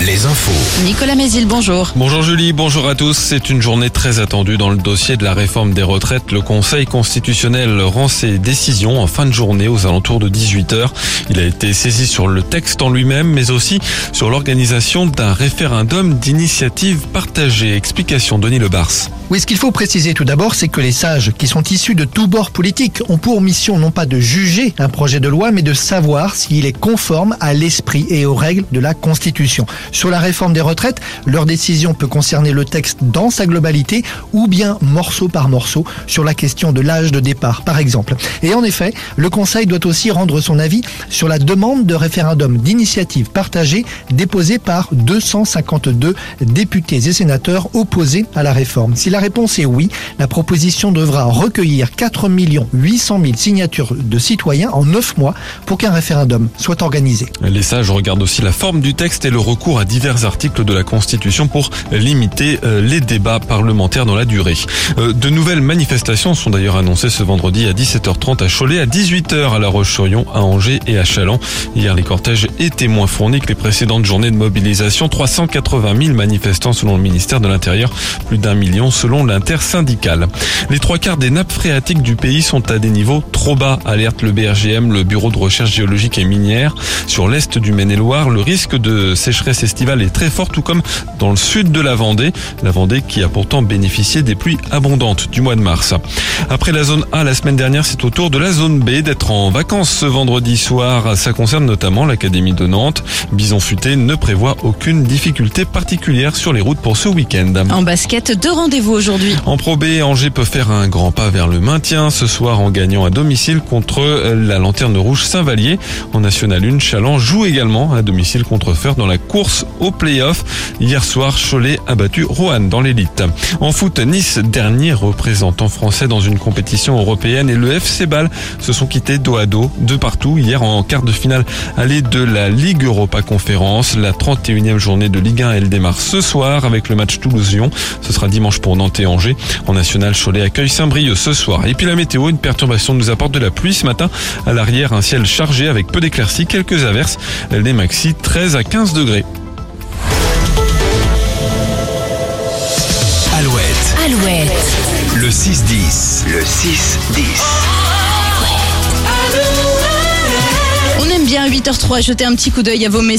les infos. Nicolas Mézil, bonjour. Bonjour Julie, bonjour à tous. C'est une journée très attendue dans le dossier de la réforme des retraites. Le Conseil constitutionnel rend ses décisions en fin de journée aux alentours de 18h. Il a été saisi sur le texte en lui-même, mais aussi sur l'organisation d'un référendum d'initiative partagée. Explication Denis Lebars. Oui, ce qu'il faut préciser tout d'abord, c'est que les sages, qui sont issus de tous bords politiques, ont pour mission non pas de juger un projet de loi, mais de savoir s'il est conforme à l'esprit et aux règles de la Constitution. Sur la réforme des retraites, leur décision peut concerner le texte dans sa globalité ou bien morceau par morceau sur la question de l'âge de départ, par exemple. Et en effet, le Conseil doit aussi rendre son avis sur la demande de référendum d'initiative partagée déposée par 252 députés et sénateurs opposés à la réforme. Si la réponse est oui, la proposition devra recueillir 4 800 000 signatures de citoyens en 9 mois pour qu'un référendum soit organisé. Les sages regardent aussi la forme du texte et le recours à divers articles de la Constitution pour limiter euh, les débats parlementaires dans la durée. Euh, de nouvelles manifestations sont d'ailleurs annoncées ce vendredi à 17h30 à Cholet, à 18h à La Roche-sur-Yon, à Angers et à Chaland. Hier, les cortèges étaient moins fournis que les précédentes journées de mobilisation. 380 000 manifestants selon le ministère de l'Intérieur, plus d'un million selon selon l'intersyndicale. Les trois quarts des nappes phréatiques du pays sont à des niveaux trop bas, alerte le BRGM, le Bureau de recherche géologique et minière. Sur l'est du Maine-et-Loire, le risque de sécheresse estivale est très fort, tout comme dans le sud de la Vendée. La Vendée qui a pourtant bénéficié des pluies abondantes du mois de mars. Après la zone A la semaine dernière, c'est au tour de la zone B d'être en vacances ce vendredi soir. Ça concerne notamment l'Académie de Nantes. Bison Futé ne prévoit aucune difficulté particulière sur les routes pour ce week-end. En basket, deux rendez-vous En Pro B, Angers peut faire un grand pas vers le maintien ce soir en gagnant à domicile contre la Lanterne Rouge Saint-Vallier. En National 1, Chaland joue également à domicile contre Fer dans la course au play-off. Hier soir, Cholet a battu Roanne dans l'élite. En foot, Nice, dernier représentant français dans une compétition européenne et le FC Ball se sont quittés dos à dos de partout hier en quart de finale allée de la Ligue Europa Conférence. La 31e journée de Ligue 1, elle démarre ce soir avec le match Toulouse-Lyon. Ce sera dimanche pour Nantes Angers. En national, Cholet accueille Saint-Brieuc ce soir. Et puis la météo, une perturbation nous apporte de la pluie ce matin. À l'arrière, un ciel chargé avec peu d'éclaircies, quelques averses. Les maxi 13 à 15 degrés. Alouette. Alouette. Le 6-10. Le 6-10. On aime bien à 8h03 jeter un petit coup d'œil à vos messages.